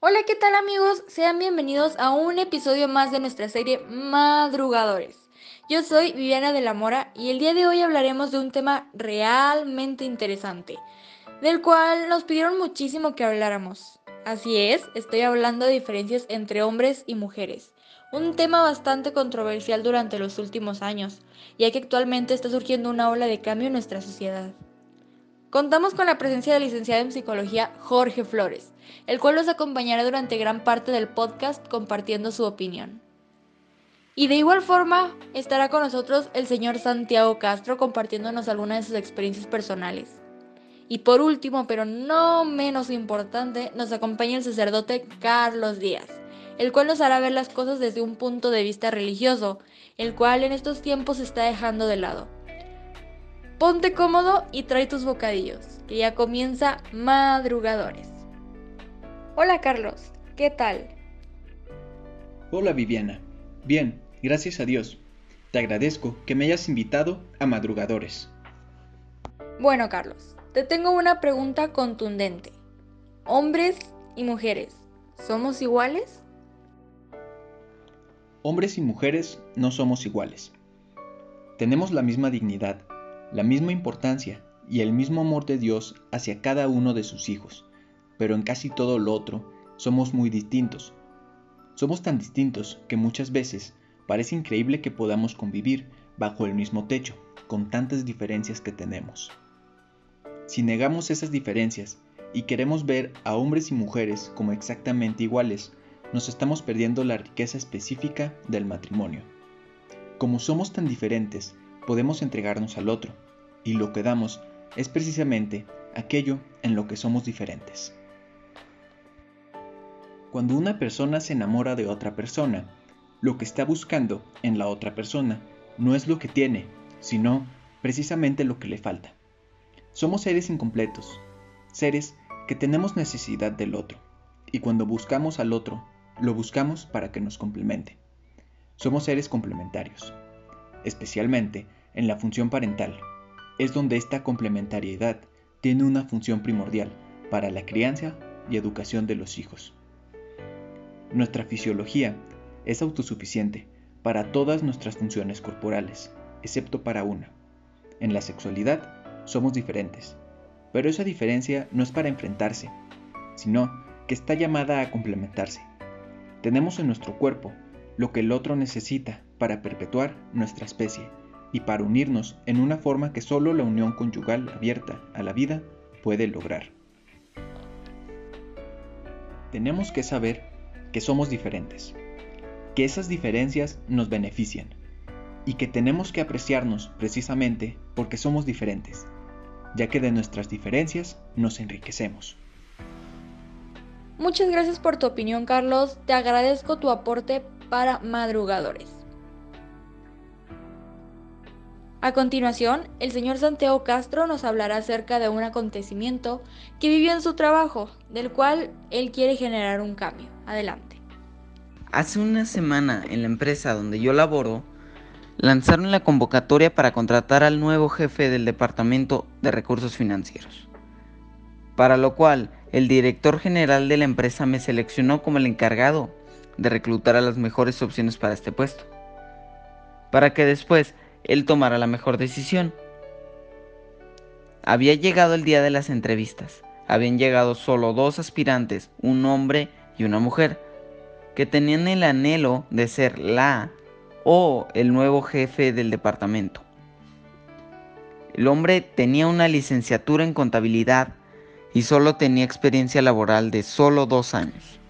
Hola, ¿qué tal amigos? Sean bienvenidos a un episodio más de nuestra serie Madrugadores. Yo soy Viviana de la Mora y el día de hoy hablaremos de un tema realmente interesante, del cual nos pidieron muchísimo que habláramos. Así es, estoy hablando de diferencias entre hombres y mujeres, un tema bastante controversial durante los últimos años, ya que actualmente está surgiendo una ola de cambio en nuestra sociedad. Contamos con la presencia del licenciado en psicología Jorge Flores, el cual nos acompañará durante gran parte del podcast compartiendo su opinión. Y de igual forma estará con nosotros el señor Santiago Castro compartiéndonos algunas de sus experiencias personales. Y por último, pero no menos importante, nos acompaña el sacerdote Carlos Díaz, el cual nos hará ver las cosas desde un punto de vista religioso, el cual en estos tiempos se está dejando de lado. Ponte cómodo y trae tus bocadillos, que ya comienza Madrugadores. Hola Carlos, ¿qué tal? Hola Viviana. Bien, gracias a Dios. Te agradezco que me hayas invitado a Madrugadores. Bueno Carlos, te tengo una pregunta contundente. ¿Hombres y mujeres somos iguales? Hombres y mujeres no somos iguales. Tenemos la misma dignidad, la misma importancia y el mismo amor de Dios hacia cada uno de sus hijos, pero en casi todo lo otro somos muy distintos. Somos tan distintos que muchas veces parece increíble que podamos convivir bajo el mismo techo, con tantas diferencias que tenemos. Si negamos esas diferencias y queremos ver a hombres y mujeres como exactamente iguales, nos estamos perdiendo la riqueza específica del matrimonio. Como somos tan diferentes, podemos entregarnos al otro, y lo que damos es precisamente aquello en lo que somos diferentes. Cuando una persona se enamora de otra persona, lo que está buscando en la otra persona no es lo que tiene, sino precisamente lo que le falta. Somos seres incompletos, seres que tenemos necesidad del otro, y cuando buscamos al otro, lo buscamos para que nos complemente. Somos seres complementarios, especialmente en la función parental, es donde esta complementariedad tiene una función primordial para la crianza y educación de los hijos. Nuestra fisiología es autosuficiente para todas nuestras funciones corporales, excepto para una. En la sexualidad somos diferentes, pero esa diferencia no es para enfrentarse, sino que está llamada a complementarse. Tenemos en nuestro cuerpo lo que el otro necesita para perpetuar nuestra especie y para unirnos en una forma que solo la unión conyugal abierta a la vida puede lograr. Tenemos que saber que somos diferentes, que esas diferencias nos benefician y que tenemos que apreciarnos precisamente porque somos diferentes, ya que de nuestras diferencias nos enriquecemos. Muchas gracias por tu opinión Carlos, te agradezco tu aporte para madrugadores. A continuación, el señor Santiago Castro nos hablará acerca de un acontecimiento que vivió en su trabajo, del cual él quiere generar un cambio. Adelante. Hace una semana en la empresa donde yo laboro, lanzaron la convocatoria para contratar al nuevo jefe del Departamento de Recursos Financieros. Para lo cual, el director general de la empresa me seleccionó como el encargado de reclutar a las mejores opciones para este puesto. Para que después él tomara la mejor decisión. Había llegado el día de las entrevistas. Habían llegado solo dos aspirantes, un hombre y una mujer, que tenían el anhelo de ser la o el nuevo jefe del departamento. El hombre tenía una licenciatura en contabilidad y solo tenía experiencia laboral de solo dos años,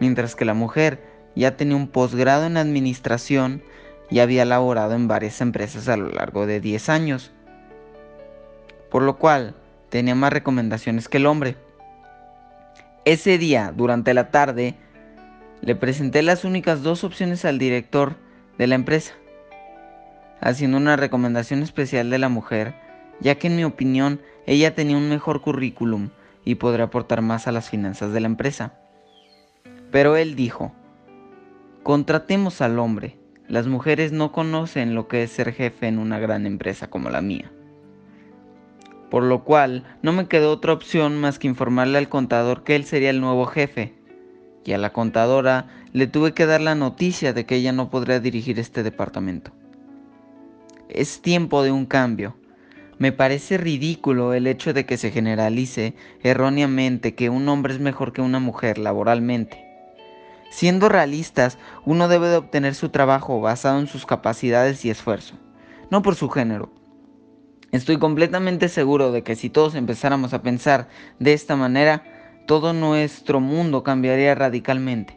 mientras que la mujer ya tenía un posgrado en administración y había laborado en varias empresas a lo largo de 10 años, por lo cual tenía más recomendaciones que el hombre. Ese día, durante la tarde, le presenté las únicas dos opciones al director de la empresa, haciendo una recomendación especial de la mujer, ya que en mi opinión ella tenía un mejor currículum y podría aportar más a las finanzas de la empresa. Pero él dijo, contratemos al hombre, las mujeres no conocen lo que es ser jefe en una gran empresa como la mía. Por lo cual, no me quedó otra opción más que informarle al contador que él sería el nuevo jefe. Y a la contadora le tuve que dar la noticia de que ella no podría dirigir este departamento. Es tiempo de un cambio. Me parece ridículo el hecho de que se generalice erróneamente que un hombre es mejor que una mujer laboralmente. Siendo realistas, uno debe de obtener su trabajo basado en sus capacidades y esfuerzo, no por su género. Estoy completamente seguro de que si todos empezáramos a pensar de esta manera, todo nuestro mundo cambiaría radicalmente,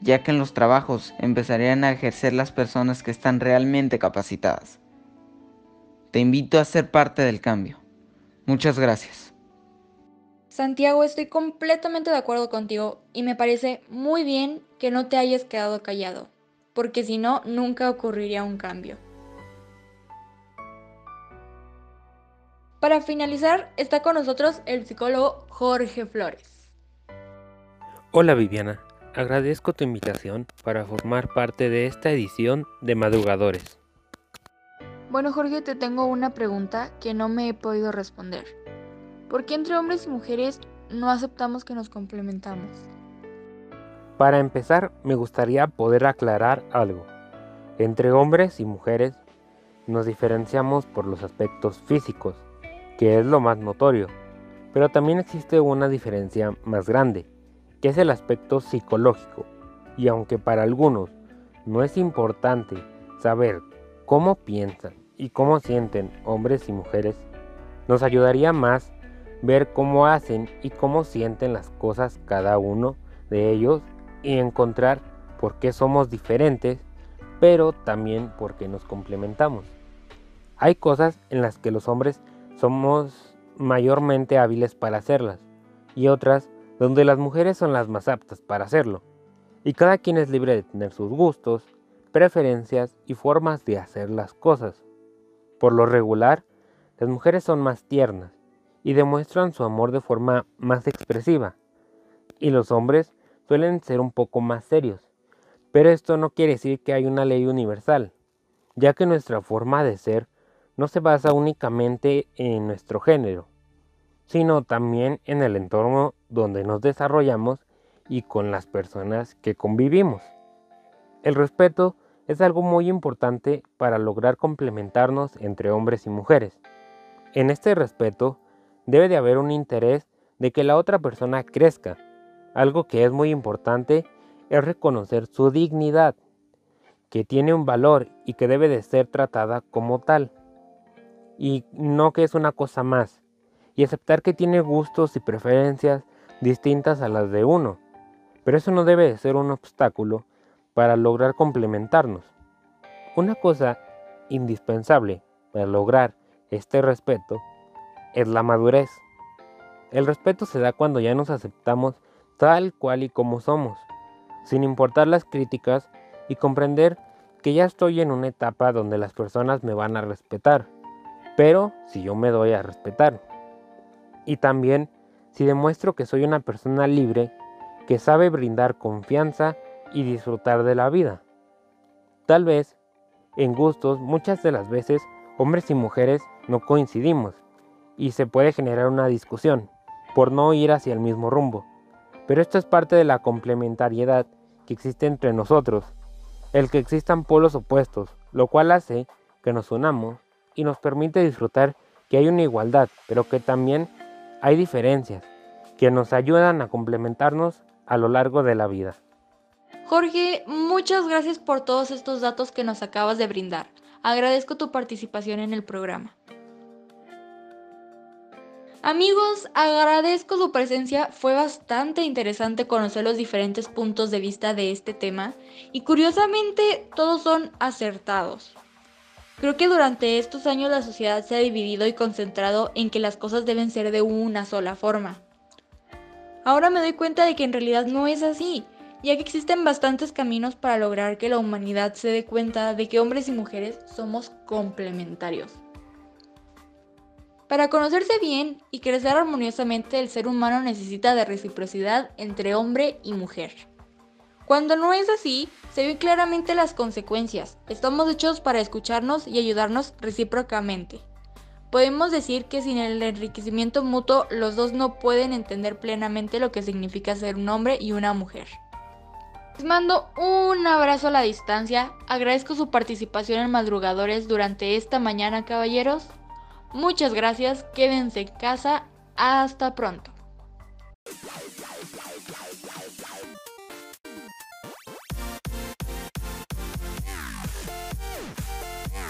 ya que en los trabajos empezarían a ejercer las personas que están realmente capacitadas. Te invito a ser parte del cambio. Muchas gracias. Santiago, estoy completamente de acuerdo contigo y me parece muy bien que no te hayas quedado callado, porque si no, nunca ocurriría un cambio. Para finalizar, está con nosotros el psicólogo Jorge Flores. Hola Viviana, agradezco tu invitación para formar parte de esta edición de Madrugadores. Bueno Jorge, te tengo una pregunta que no me he podido responder. ¿Por qué entre hombres y mujeres no aceptamos que nos complementamos? Para empezar, me gustaría poder aclarar algo. Entre hombres y mujeres nos diferenciamos por los aspectos físicos, que es lo más notorio, pero también existe una diferencia más grande, que es el aspecto psicológico. Y aunque para algunos no es importante saber cómo piensan y cómo sienten hombres y mujeres, nos ayudaría más ver cómo hacen y cómo sienten las cosas cada uno de ellos y encontrar por qué somos diferentes, pero también por qué nos complementamos. Hay cosas en las que los hombres somos mayormente hábiles para hacerlas y otras donde las mujeres son las más aptas para hacerlo. Y cada quien es libre de tener sus gustos, preferencias y formas de hacer las cosas. Por lo regular, las mujeres son más tiernas y demuestran su amor de forma más expresiva. Y los hombres suelen ser un poco más serios. Pero esto no quiere decir que hay una ley universal, ya que nuestra forma de ser no se basa únicamente en nuestro género, sino también en el entorno donde nos desarrollamos y con las personas que convivimos. El respeto es algo muy importante para lograr complementarnos entre hombres y mujeres. En este respeto debe de haber un interés de que la otra persona crezca. Algo que es muy importante es reconocer su dignidad, que tiene un valor y que debe de ser tratada como tal. Y no que es una cosa más. Y aceptar que tiene gustos y preferencias distintas a las de uno. Pero eso no debe de ser un obstáculo para lograr complementarnos. Una cosa indispensable para lograr este respeto es la madurez. El respeto se da cuando ya nos aceptamos tal cual y como somos, sin importar las críticas y comprender que ya estoy en una etapa donde las personas me van a respetar, pero si yo me doy a respetar. Y también si demuestro que soy una persona libre que sabe brindar confianza y disfrutar de la vida. Tal vez, en gustos, muchas de las veces, hombres y mujeres no coincidimos, y se puede generar una discusión por no ir hacia el mismo rumbo. Pero esto es parte de la complementariedad que existe entre nosotros, el que existan polos opuestos, lo cual hace que nos unamos y nos permite disfrutar que hay una igualdad, pero que también hay diferencias que nos ayudan a complementarnos a lo largo de la vida. Jorge, muchas gracias por todos estos datos que nos acabas de brindar. Agradezco tu participación en el programa. Amigos, agradezco su presencia, fue bastante interesante conocer los diferentes puntos de vista de este tema y curiosamente todos son acertados. Creo que durante estos años la sociedad se ha dividido y concentrado en que las cosas deben ser de una sola forma. Ahora me doy cuenta de que en realidad no es así, ya que existen bastantes caminos para lograr que la humanidad se dé cuenta de que hombres y mujeres somos complementarios. Para conocerse bien y crecer armoniosamente, el ser humano necesita de reciprocidad entre hombre y mujer. Cuando no es así, se ven claramente las consecuencias. Estamos hechos para escucharnos y ayudarnos recíprocamente. Podemos decir que sin el enriquecimiento mutuo los dos no pueden entender plenamente lo que significa ser un hombre y una mujer. Les mando un abrazo a la distancia, agradezco su participación en Madrugadores durante esta mañana caballeros. Muchas gracias, quédense en casa, hasta pronto.